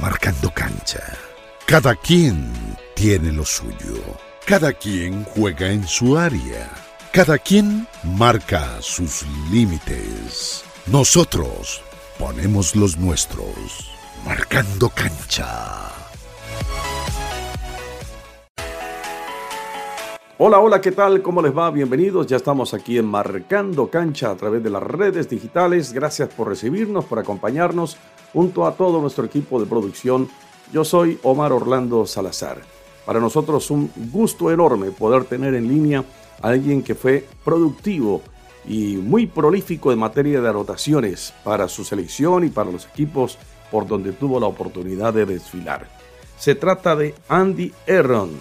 marcando cancha. Cada quien tiene lo suyo. Cada quien juega en su área. Cada quien marca sus límites. Nosotros ponemos los nuestros. Marcando cancha. Hola, hola, ¿qué tal? ¿Cómo les va? Bienvenidos. Ya estamos aquí en Marcando Cancha a través de las redes digitales. Gracias por recibirnos, por acompañarnos junto a todo nuestro equipo de producción. Yo soy Omar Orlando Salazar. Para nosotros un gusto enorme poder tener en línea a alguien que fue productivo y muy prolífico en materia de anotaciones para su selección y para los equipos por donde tuvo la oportunidad de desfilar. Se trata de Andy Erron,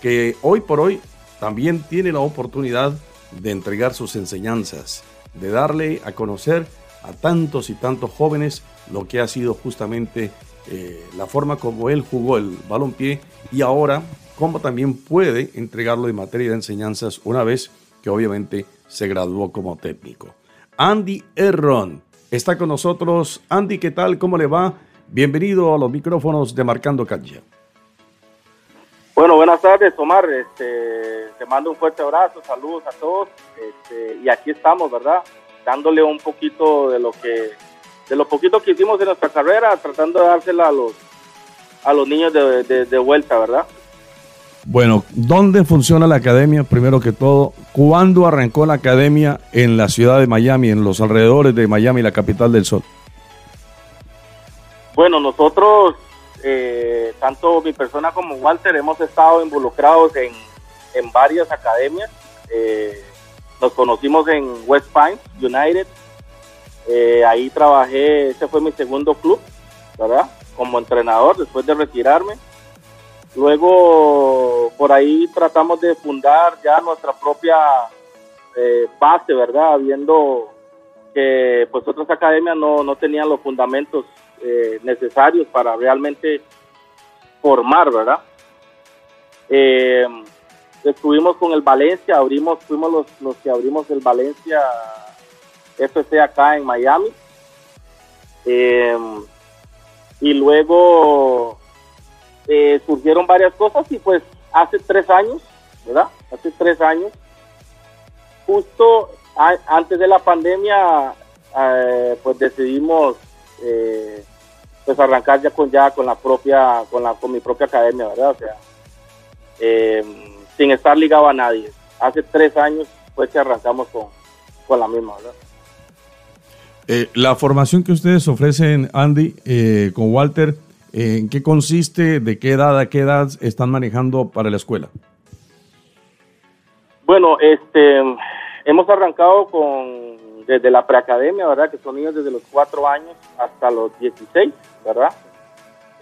que hoy por hoy también tiene la oportunidad de entregar sus enseñanzas, de darle a conocer a tantos y tantos jóvenes lo que ha sido justamente eh, la forma como él jugó el balompié y ahora cómo también puede entregarlo en materia de enseñanzas una vez que obviamente se graduó como técnico. Andy Erron está con nosotros. Andy, ¿qué tal? ¿Cómo le va? Bienvenido a los micrófonos de Marcando Calle. Bueno, buenas tardes, Omar. Este, te mando un fuerte abrazo, saludos a todos. Este, y aquí estamos, ¿verdad? Dándole un poquito de lo que, de lo poquito que hicimos en nuestra carrera, tratando de dársela a los, a los niños de, de vuelta, ¿verdad? Bueno, ¿dónde funciona la academia? Primero que todo, ¿cuándo arrancó la academia en la ciudad de Miami, en los alrededores de Miami, la capital del sol? Bueno, nosotros eh, tanto mi persona como Walter hemos estado involucrados en, varias academias. Eh, nos conocimos en West Pines United. Eh, ahí trabajé, ese fue mi segundo club, ¿verdad? Como entrenador después de retirarme. Luego por ahí tratamos de fundar ya nuestra propia base, ¿verdad? Viendo que pues otras academias no, no tenían los fundamentos eh, necesarios para realmente formar, ¿verdad? Eh, estuvimos con el Valencia, abrimos, fuimos los, los que abrimos el Valencia FC acá en Miami. Eh, y luego surgieron varias cosas y pues hace tres años, ¿verdad? Hace tres años, justo antes de la pandemia, pues decidimos eh, pues arrancar ya con ya con la propia con la con mi propia academia verdad o sea eh, sin estar ligado a nadie. Hace tres años fue que arrancamos con, con la misma verdad eh, la formación que ustedes ofrecen Andy eh, con Walter en qué consiste de qué edad a qué edad están manejando para la escuela bueno este hemos arrancado con desde la preacademia, ¿verdad? Que son niños desde los 4 años hasta los 16, ¿verdad?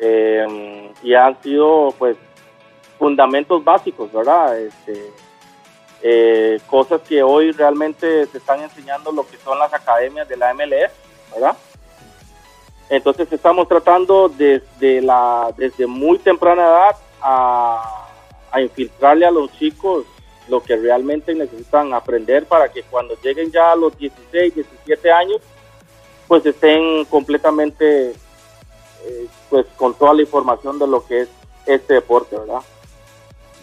Eh, y han sido, pues, fundamentos básicos, ¿verdad? Este, eh, cosas que hoy realmente se están enseñando lo que son las academias de la MLS, ¿verdad? Entonces estamos tratando desde, la, desde muy temprana edad a infiltrarle a los chicos lo que realmente necesitan aprender para que cuando lleguen ya a los 16, 17 años, pues estén completamente eh, pues con toda la información de lo que es este deporte, ¿verdad?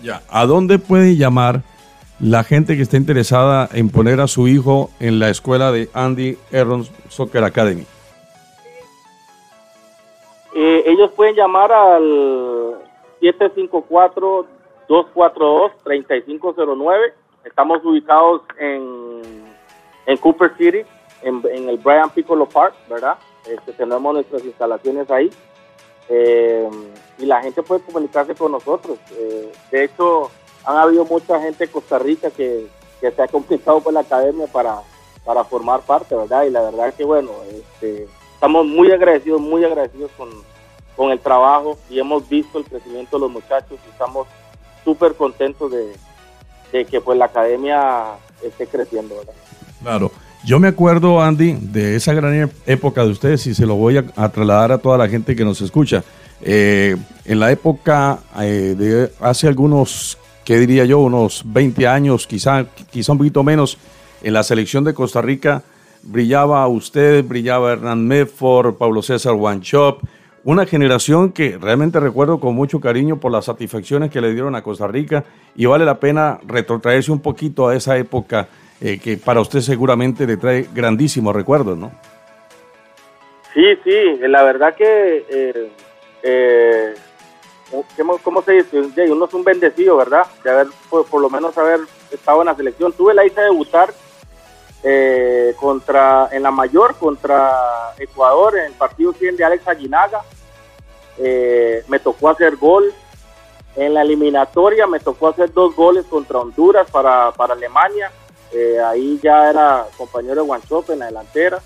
Ya, ¿a dónde puede llamar la gente que esté interesada en poner a su hijo en la escuela de Andy Aaron Soccer Academy? Eh, ellos pueden llamar al 754 242-3509. Estamos ubicados en, en Cooper City, en, el Brian Piccolo Park, ¿verdad? Este, tenemos nuestras instalaciones ahí. Eh, y la gente puede comunicarse con nosotros. Eh, de hecho, han habido mucha gente de Costa Rica que, se ha comunicado con la academia para, para formar parte, ¿verdad? Y la verdad es que, bueno, este, estamos muy agradecidos, muy agradecidos con, con el trabajo y hemos visto el crecimiento de los muchachos y estamos súper contento de, que pues la academia esté creciendo, Claro. Yo me acuerdo, Andy, de esa gran época de ustedes y se lo voy a, trasladar a toda la gente que nos escucha. Eh, en la época eh, de hace algunos, ¿qué diría yo? Unos 20 años, quizá, quizá un poquito menos, en la selección de Costa Rica brillaba usted, brillaba Hernán Medford, Pablo César Wanchop, una generación que realmente recuerdo con mucho cariño por las satisfacciones que le dieron a Costa Rica y vale la pena retrotraerse un poquito a esa época eh, que para usted seguramente le trae grandísimos recuerdos, ¿no? Sí, sí, la verdad que, eh, eh, ¿cómo, se dice? Uno es un bendecido, ¿verdad? De haber, por, lo menos haber estado en la selección. Tuve la idea de debutar eh, contra, en la mayor contra Ecuador en el partido 100 de Alex Aguinaga. Eh, me tocó hacer gol. En la eliminatoria me tocó hacer dos goles contra Honduras para, para Alemania. ahí ya era compañero de Guanchope en la delantera.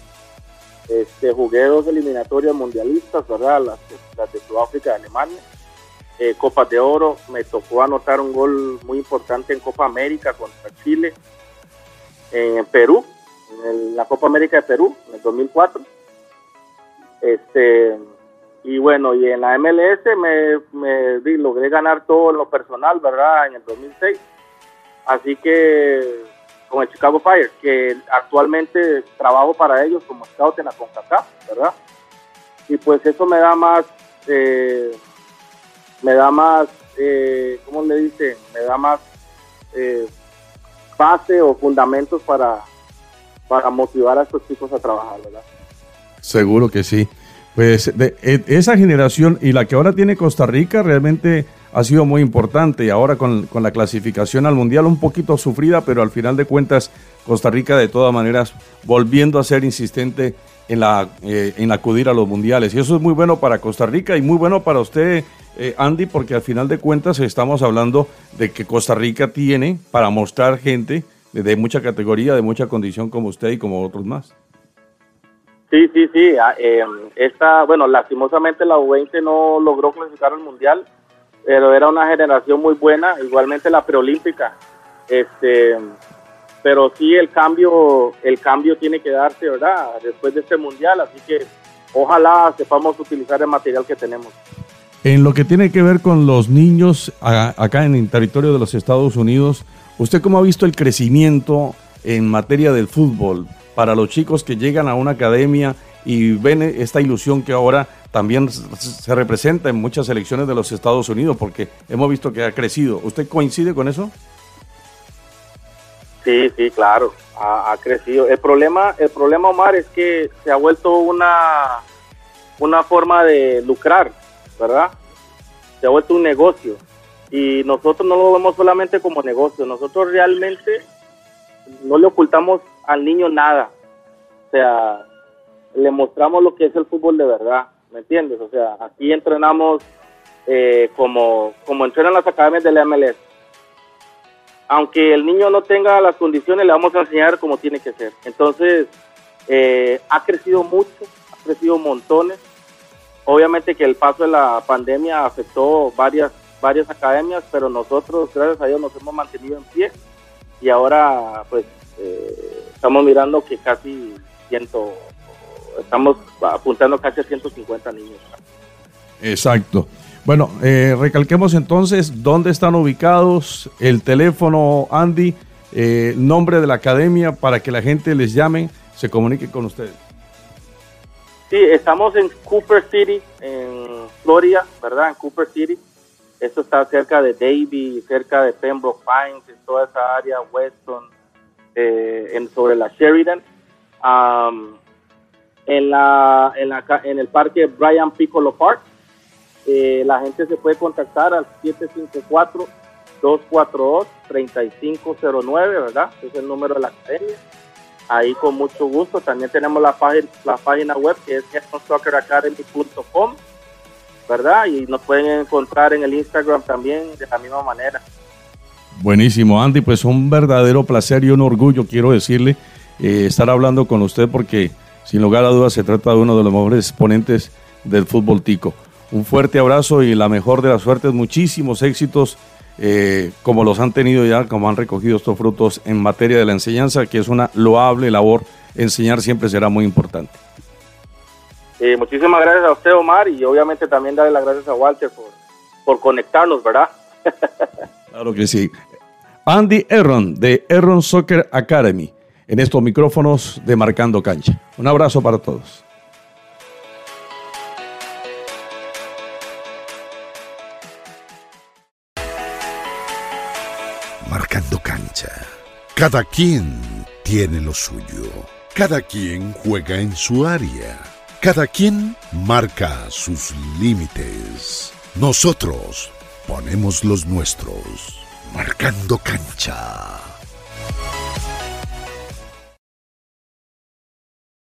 Este, jugué dos eliminatorias mundialistas, ¿verdad? Las, de Sudáfrica y Alemania. Eh, Copas de Oro, me tocó anotar un gol muy importante en Copa América contra Chile, en Perú, en la Copa América de Perú, en el 2004. Este, y bueno, y en la MLS me, logré ganar todo en lo personal, ¿verdad? En el 2006. Así que con el Chicago Fire, que actualmente trabajo para ellos como scout en la CONCACAF, ¿verdad? Y pues eso me da más, eh, me da más, eh, ¿cómo le dice? Me da más eh, base o fundamentos para, para motivar a estos chicos a trabajar, ¿verdad? Seguro que sí. Pues e, esa generación y la que ahora tiene Costa Rica realmente ha sido muy importante y ahora con, la clasificación al Mundial un poquito sufrida, pero al final de cuentas Costa Rica de todas maneras volviendo a ser insistente en, la, eh, en acudir a los mundiales. Y eso es muy bueno para Costa Rica y muy bueno para usted, eh, Andy, porque al final de cuentas estamos hablando de que Costa Rica tiene para mostrar gente de, mucha categoría, de mucha condición como usted y como otros más. Sí, sí, sí. Ah, eh, esta, bueno, lastimosamente la U20 no logró clasificar al Mundial pero era una generación muy buena, igualmente la preolímpica. Este, pero sí el cambio, el cambio tiene que darse, ¿verdad? Después de este mundial, así que ojalá sepamos utilizar el material que tenemos. En lo que tiene que ver con los niños acá en el territorio de los Estados Unidos, ¿usted cómo ha visto el crecimiento en materia del fútbol para los chicos que llegan a una academia y ven esta ilusión que ahora también se representa en muchas elecciones de los Estados Unidos, porque hemos visto que ha crecido. ¿Usted coincide con eso? Sí, sí, claro, ha, crecido. El problema, el problema, Omar, es que se ha vuelto una, una forma de lucrar, ¿verdad? Se ha vuelto un negocio. Y nosotros no lo vemos solamente como negocio, nosotros realmente no le ocultamos al niño nada. O sea, le mostramos lo que es el fútbol de verdad. ¿me entiendes? O sea, aquí entrenamos eh, como, como entrenan las academias del MLS. Aunque el niño no tenga las condiciones, le vamos a enseñar cómo tiene que ser. Entonces, eh, ha crecido mucho, ha crecido montones. Obviamente que el paso de la pandemia afectó varias, varias academias, pero nosotros, gracias a Dios, nos hemos mantenido en pie y ahora pues eh, estamos mirando que casi ciento estamos apuntando casi a 150 niños. Exacto. Bueno, eh, recalquemos entonces dónde están ubicados, el teléfono, Andy, eh, nombre de la academia para que la gente les llame, se comunique con ustedes. Sí, estamos en Cooper City, en Florida, ¿verdad? En Cooper City. Esto está cerca de Davie, cerca de Pembroke Pines, en toda esa área, Weston, eh, en, sobre la Sheridan en, la, en, en el parque Brian Piccolo Park. Eh, la gente se puede contactar al 754-242-3509, ¿verdad? es el número de la academia. Ahí con mucho gusto. También tenemos la página, la página web que es socceracademy.com, ¿verdad? Y nos pueden encontrar en el Instagram también de la misma manera. Buenísimo, Andy. Pues un verdadero placer y un orgullo, quiero decirle, eh, estar hablando con usted porque sin lugar a dudas se trata de uno de los mejores exponentes del fútbol tico. Un fuerte abrazo y la mejor de las suertes, muchísimos éxitos eh, como los han tenido ya, como han recogido estos frutos en materia de la enseñanza, que es una loable labor. Enseñar siempre será muy importante. muchísimas gracias a usted, Omar, y obviamente también darle las gracias a Walter por, por conectarnos, ¿verdad? claro que sí. Andy Erron, de Erron Soccer Academy en estos micrófonos de Marcando Cancha. Un abrazo para todos. Cancha. Cada quien tiene lo suyo. Cada quien juega en su área. Cada quien marca sus límites. Nosotros ponemos los nuestros. Marcando cancha.